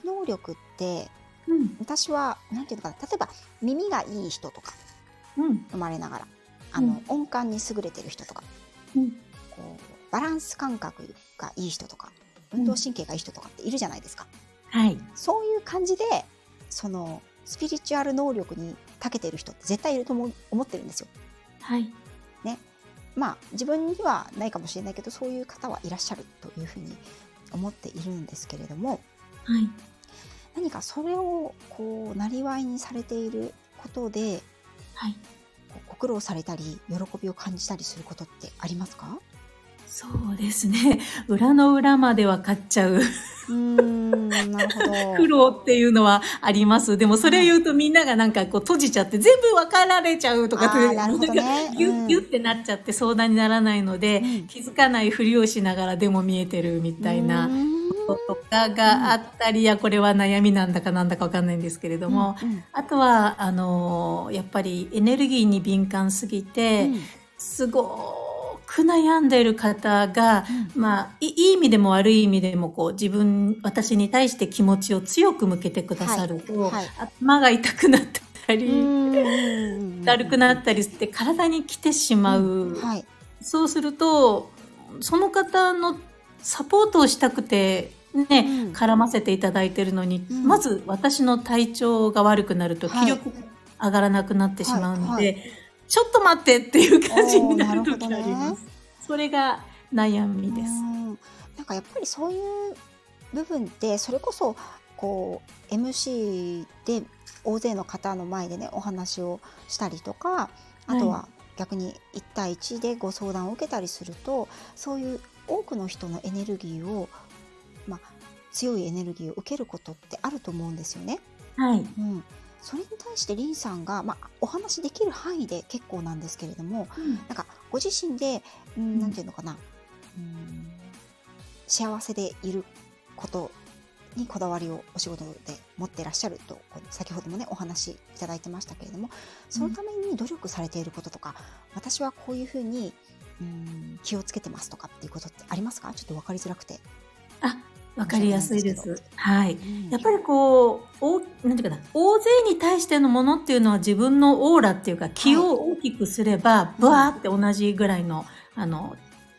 能力って、うん、私は、なんていうのかな、例えば耳がいい人とか、うん、生まれながら。あの、うん、音感に優れてる人とか、うん、こうバランス感覚がいい人とか運動神経がいい人とかっているじゃないですか。はい、そういう感じでそのスピリチュアル能力に長けている人って絶対いると思思ってるんですよ。はい。ね。まあ自分にはないかもしれないけどそういう方はいらっしゃるというふうに思っているんですけれども、はい、何かそれをこうなりわいにされていることで、はい、ご苦労されたり喜びを感じたりすることってありますか？そうですね。裏の裏まで分かっちゃう。うん、なるほど。苦労っていうのはあります。でもそれを言うとみんながなんかこう閉じちゃって全部分かられちゃうとかって、なるほどね、ギュッギュッってなっちゃって相談にならないので、うん、気づかないふりをしながらでも見えてるみたいな。こととかがあったり、いや、これは悩みなんだかなんだかわかんないんですけれども、うんうん、あとは、あの、やっぱりエネルギーに敏感すぎて、すごく悩んでいる方が、うん、まあいい意味でも悪い意味でもこう自分私に対して気持ちを強く向けてくださると、はい。はい、頭が痛くなったりだるくなったりして体に来てしまう、うん。はい、そうするとその方のサポートをしたくてね、うん、絡ませていただいてるのに、うん、まず私の体調が悪くなると気力上がらなくなってしまうので、はい。はい、ちょっと待ってっていう感じになる時あります。ね、それが悩みです。なんかやっぱりそういう部分ってそれこそこう MC で大勢の方の前でねお話をしたりとかあとは逆に1対1でご相談を受けたりするとそういう多くの人のエネルギーを、まあ、強いエネルギーを受けることってあると思うんですよね。はい、うん、それに対してリンさんが、まあ、お話できる範囲で結構なんですけれども、うん、なんかご自身で、うん、なんていうのかな、うん、幸せでいることにこだわりをお仕事で持ってらっしゃると先ほどもねお話いただいてましたけれどもそのために努力されていることとか、私はこういうふうにうん。気をつけてますとかっていうことってありますか？ちょっと分かりづらくて。あわかりやすいです。はい。やっぱりこう、おなんていうかな、大勢に対してのものっていうのは自分のオーラっていうか気を大きくすれば、ブワーって同じぐらいの、あの、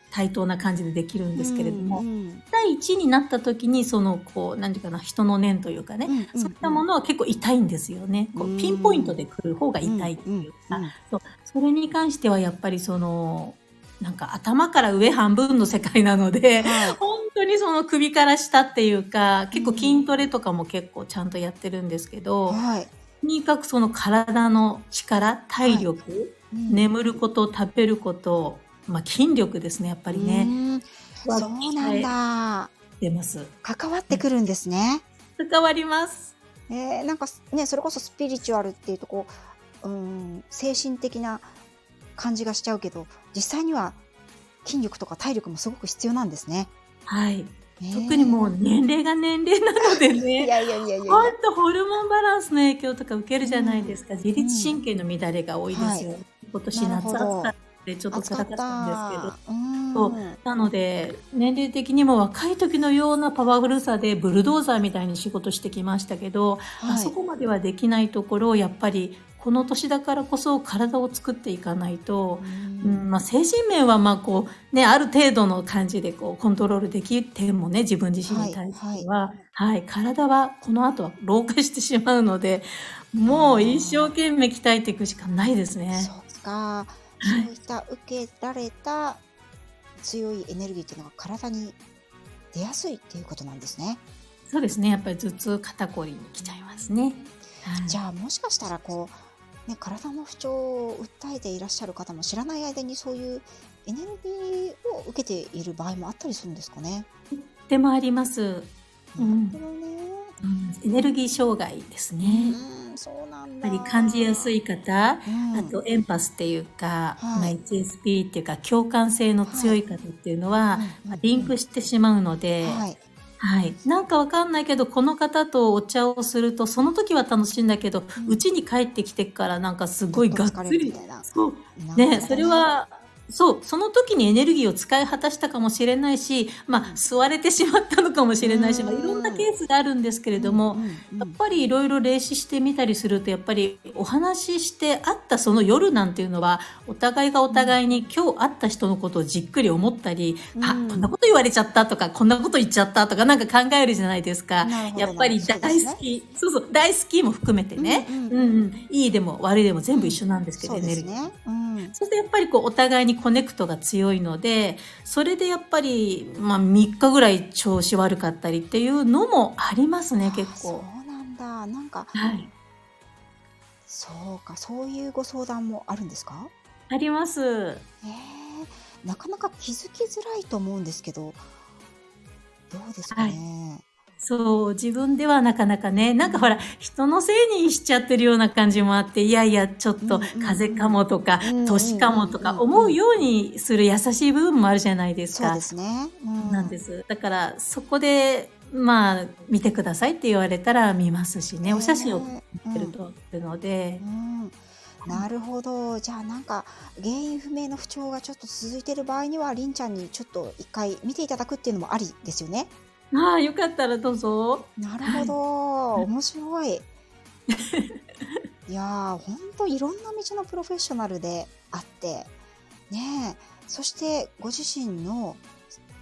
対等な感じでできるんですけれども、うんうん、第一になった時にそのこう何て言うかな人の念というかね、うんうんうん、そういったものは結構痛いんですよね。こうピンポイントで来る方が痛いっていうか、うん。うん、そう。それに関してはやっぱりそのなんか頭から上半分の世界なので、はい、本当にその首から下っていうか結構筋トレとかも結構ちゃんとやってるんですけど、はい、とにかくその体の力体力、はいうん、眠ること食べることまあ、筋力ですねやっぱりね。そうなんだ。出ます。関わってくるんですね。関わります。えー、なんかねそれこそスピリチュアルっていうとこう、うん、精神的な感じがしちゃうけど実際には筋力とか体力もすごく必要なんですね。はい。特にもう年齢が年齢なのでね。いやいやいやいや。本当ホルモンバランスの影響とか受けるじゃないですか。うん、自律神経の乱れが多いですよ。はい、今年夏暑かっでちょっと辛かったんですけど、そうなので年齢的にも若い時のようなパワフルさでブルドーザーみたいに仕事してきましたけど、はい、あそこまではできないところをやっぱりこの年だからこそ体を作っていかないと、うん、まあ、精神面はまあこう、ね、ある程度の感じでこうコントロールできる点もね自分自身に対しては、はい、はいはい、体はこの後は老化してしまうのでもう一生懸命鍛えていくしかないですね。そうかそういった受けられた強いエネルギーっていうのが体に出やすいっていうことなんですね。そうですね。やっぱり頭痛、肩こりに来ちゃいますね。じゃあもしかしたらこう、ね、体の不調を訴えていらっしゃる方も知らない間にそういうエネルギーを受けている場合もあったりするんですかね。でもあります。なるほどね、うん、エネルギー障害ですね。うんそうなんだ。やっぱり感じやすい方、うん、あとエンパスっていうか、はい、まあ、HSP っていうか共感性の強い方っていうのは、はい、まあ、リンクしてしまうので、はいはい。なんかわかんないけど、この方とお茶をすると、その時は楽しいんだけど、うち、ん、に帰ってきてからなんかすごいがっつり。そう。ね、それは、そう、その時にエネルギーを使い果たしたかもしれないし、まあ、吸われてしまったのかもしれないし、まあ、いろんなケースがあるんですけれども、やっぱりいろいろ霊視してみたりすると、やっぱりお話しして会ったその夜なんていうのは、お互いがお互いに今日会った人のことをじっくり思ったり、あ、こんなこと言われちゃったとか、こんなこと言っちゃったとか、なんか考えるじゃないですか。やっぱり大好き、そうそう、大好きも含めてね、うんうん、いいでも悪いでも全部一緒なんですけど、エネルギー。そしてやっぱりこう、お互いにコネクトが強いのでそれでやっぱり、まあ、3日ぐらい調子悪かったりっていうのもありますね結構。そうなんだなんか、はい、そうかそういうご相談もあるんですか？あります。えー、なかなか気づきづらいと思うんですけどどうですかね？はいそう、自分ではなかなかね、なんかほら、人のせいにしちゃってるような感じもあって、いやいや、ちょっと風邪かもとか、年かもとか思うようにする優しい部分もあるじゃないですか。そうですね。うん、なんです。だから、そこで、まあ、見てくださいって言われたら見ますしね、お写真を撮ってるとるので。うんなるほど。じゃあなんか原因不明の不調がちょっと続いている場合には、りんちゃんにちょっと一回見ていただくっていうのもありですよね。ああ、よかったらどうぞ。なるほど。面白い。いやー、ほんといろんな道のプロフェッショナルであって、ねえ、そしてご自身の、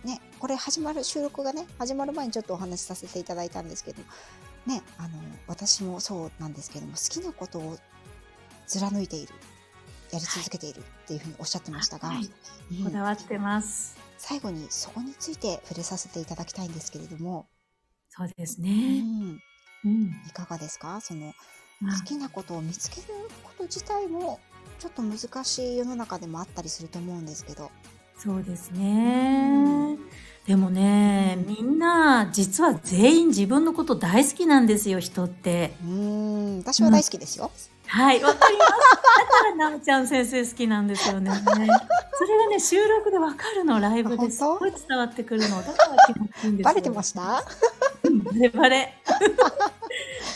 ね、これ始まる、収録がね、始まる前にちょっとお話しさせていただいたんですけど、ね、あの、私もそうなんですけども、好きなことを貫いている、やり続けているっていうふうにおっしゃってましたが、はい、こだわってます。最後にそこについて触れさせていただきたいんですけれども、そうですね。うん。うん、いかがですか？その、好きなことを見つけること自体もちょっと難しい世の中でもあったりすると思うんですけど。そうですね。でもね、みんな実は全員自分のこと大好きなんですよ、人って。うん、私は大好きですよ。はい、わかります。だからなおちゃん先生好きなんですよね。それがね、収録でわかるの、ライブですごい伝わってくるの。だから気持ちいいんですバレてました？バレバレ。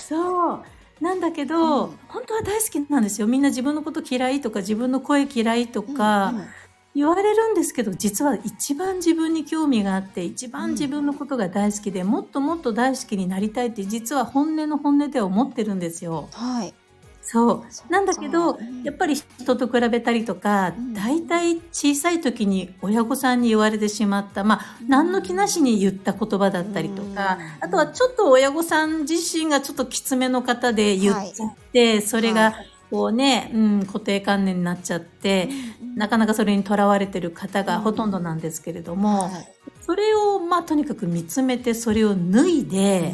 そう。なんだけど、うん、本当は大好きなんですよ。みんな自分のこと嫌いとか、自分の声嫌いとか、言われるんですけど、実は一番自分に興味があって、一番自分のことが大好きで、もっともっと大好きになりたいって、実は本音の本音では思ってるんですよ。はい。そう。なんだけど、やっぱり人と比べたりとか、大体小さい時に親御さんに言われてしまった、まあ、何の気なしに言った言葉だったりとか、あとはちょっと親御さん自身がちょっときつめの方で言っちゃって、それが、こうね、うん、固定観念になっちゃって、なかなかそれにとらわれてる方がほとんどなんですけれども、それを、まあ、とにかく見つめて、それを脱いで、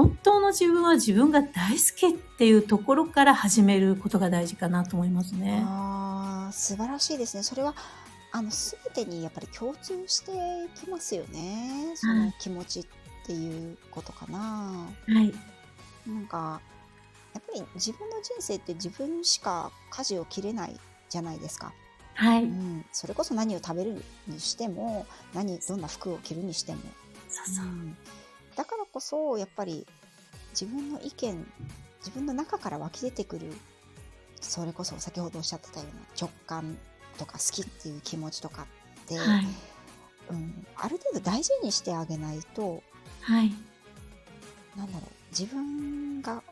本当の自分は自分が大好きっていうところから始めることが大事かなと思いますね。ああ、素晴らしいですね。それはあの全てにやっぱり共通してきますよね。その気持ちっていうことかな。はい。なんかやっぱり自分の人生って自分しか舵を切れないじゃないですか。はい、うん、それこそ何を食べるにしても何どんな服を着るにしてもそうそう、うん、だからこそやっぱり自分の意見自分の中から湧き出てくるそれこそ先ほどおっしゃってたような直感とか好きっていう気持ちとかって、はい、うん、ある程度大事にしてあげないと、はい、なんだろう自分が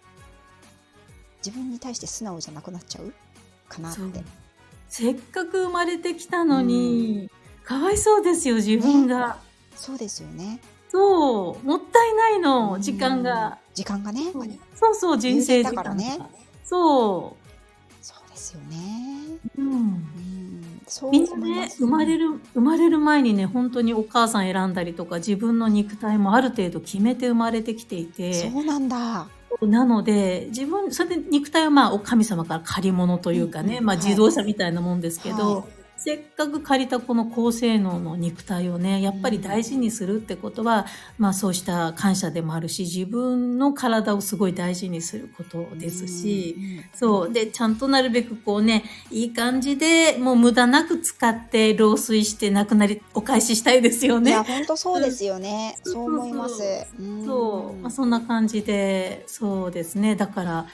自分に対して素直じゃなくなっちゃう？かなって。せっかく生まれてきたのに、うん、かわいそうですよ自分が、ね、そうですよねそう、もったいないの、時間が。時間がね。そうそう、人生だからね。そう。そうですよね。うん。そうみんなね、生まれる、生まれる前にね、本当にお母さん選んだりとか、自分の肉体もある程度決めて生まれてきていて。そうなんだ。なので、自分、それで肉体はまあ、お神様から借り物というかね、うん、まあ、自動車みたいなもんですけど、はいせっかく借りたこの高性能の肉体をね、やっぱり大事にするってことは、まあそうした感謝でもあるし、自分の体をすごい大事にすることですし、そう。で、ちゃんとなるべくこうね、いい感じで、もう無駄なく使って老衰してなくなり、お返ししたいですよね。いや、本当そうですよね。そう思います。そう。まあそんな感じで、そうですね。だから、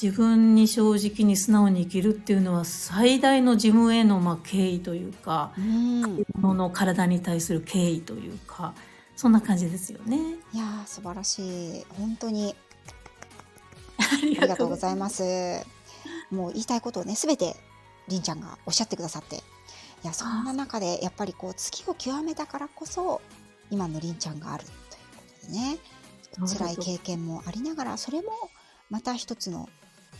自分に正直に素直に生きるっていうのは最大の自分へのまあ敬意というか、うん、もの体に対する敬意というかそんな感じですよね。いや素晴らしい。本当に。ありがとう。ございます。もう言いたいことをねすべてりんちゃんがおっしゃってくださって。いやそんな中でやっぱりこう月を極めたからこそ今のりんちゃんがあるということでね。辛い経験もありながらそれもまた一つの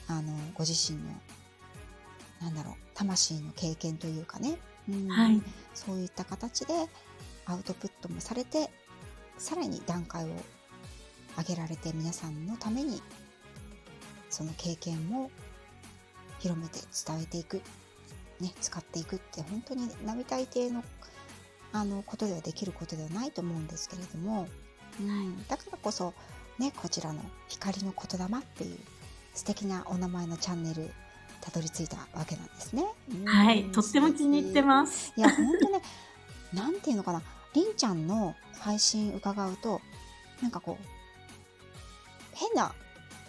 あのご自身のなんだろう魂の経験というかね、うん、はい、そういった形でアウトプットもされてさらに段階を上げられて皆さんのためにその経験も広めて伝えていく、ね、使っていくって本当に並大抵のあのことではできることではないと思うんですけれども、うん、だからこそ、ね、こちらの光の言霊っていう素敵なお名前のチャンネルたどり着いたわけなんですね。はい、とっても気に入ってます。いや、本当ね、なんていうのかな、りんちゃんの配信伺うと、なんかこう、変な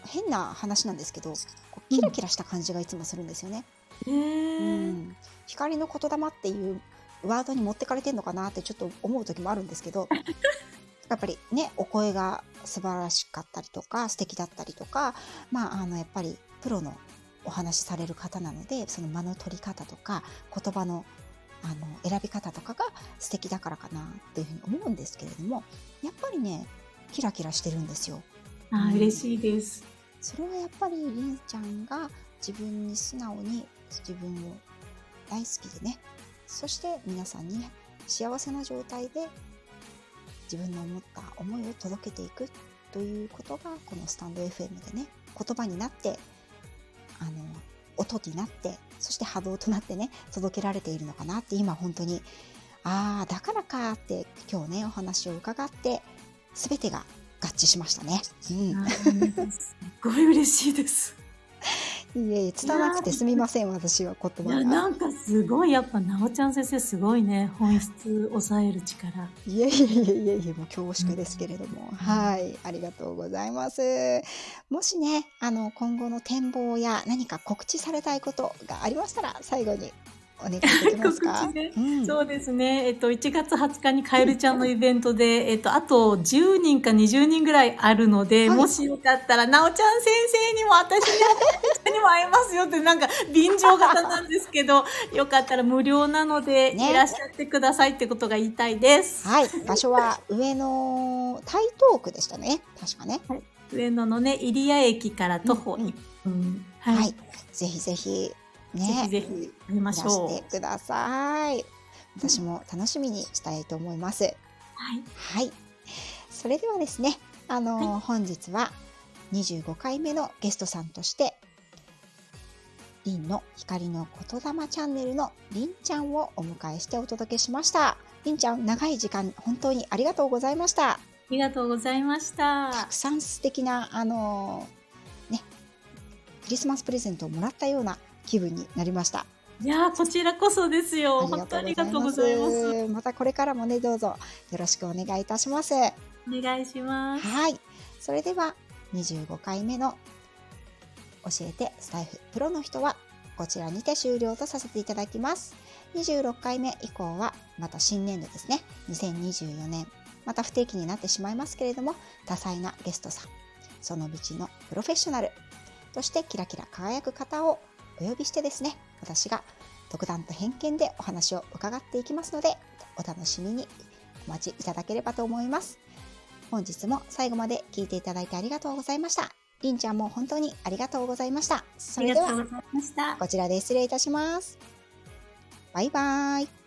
変な話なんですけどこうキラキラした感じがいつもするんですよね。うん、光の言霊っていうワードに持ってかれてんのかなってちょっと思う時もあるんですけど やっぱりねお声が素晴らしかったりとか素敵だったりとかまああのやっぱりプロのお話しされる方なのでその間の取り方とか言葉のあの選び方とかが素敵だからかなっていうふうに思うんですけれどもやっぱりねキラキラしてるんですよ。あ、嬉しいです。それはやっぱりりんちゃんが自分に素直に自分を大好きでねそして皆さんに幸せな状態で自分の思った思いを届けていくということがこのスタンド FM でね言葉になってあの音になってそして波動となってね届けられているのかなって今本当にああだからかって今日ねお話を伺って全てが合致しましたね。うんすっごい嬉しいです。いえいえ、拙なくてすみません、私は言いや、葉が。なんかすごい、やっぱ、なおちゃん先生すごいね。本質抑える力。いえいえいえいえいえ、もう恐縮ですけれども、はい、ありがとうございます。もしね、あの、今後の展望や何か告知されたいことがありましたら、最後にお願いできますか？告知ねうんそうですね。えっと、1月20日にカエルちゃんのイベントで、えっと、あと10人か20人ぐらいあるので、はいもしよかったら、なおちゃん先生にも私にも、にも会えますよって、なんか、便乗型なんですけど、よかったら無料なので、ねいらっしゃってくださいってことが言いたいです。はい、場所は上野台東区でしたね。確かね。上野のね、入谷駅から徒歩うんうん1分。は、はいい。ぜひぜひ、ぜひね、ぜひ、会いましょう。してください。私も楽しみにしたいと思います。はい。はい。それではですね、あのーは本日は25回目のゲストさんとして、りんの光の言霊チャンネルのりんちゃんをお迎えしてお届けしました。りんちゃん、長い時間本当にありがとうございました。ありがとうございました。たくさん素敵な、あのーね、クリスマスプレゼントをもらったような気分になりました。いやーこちらこそですよ。本当ありがとうございます。またこれからもね、どうぞよろしくお願いいたします。お願いします。はい。それでは、25回目の教えてスタイフプロの人は、こちらにて終了とさせていただきます。26回目以降は、また新年度ですね。2024年。また不定期になってしまいますけれども、多彩なゲストさん、その道のプロフェッショナルとしてキラキラ輝く方をお呼びしてですね、私が独断と偏見でお話を伺っていきますので、お楽しみにお待ちいただければと思います。本日も最後まで聞いていただいてありがとうございました。りんちゃんも本当にありがとうございました。それでは。こちらで失礼いたします。バイバイ。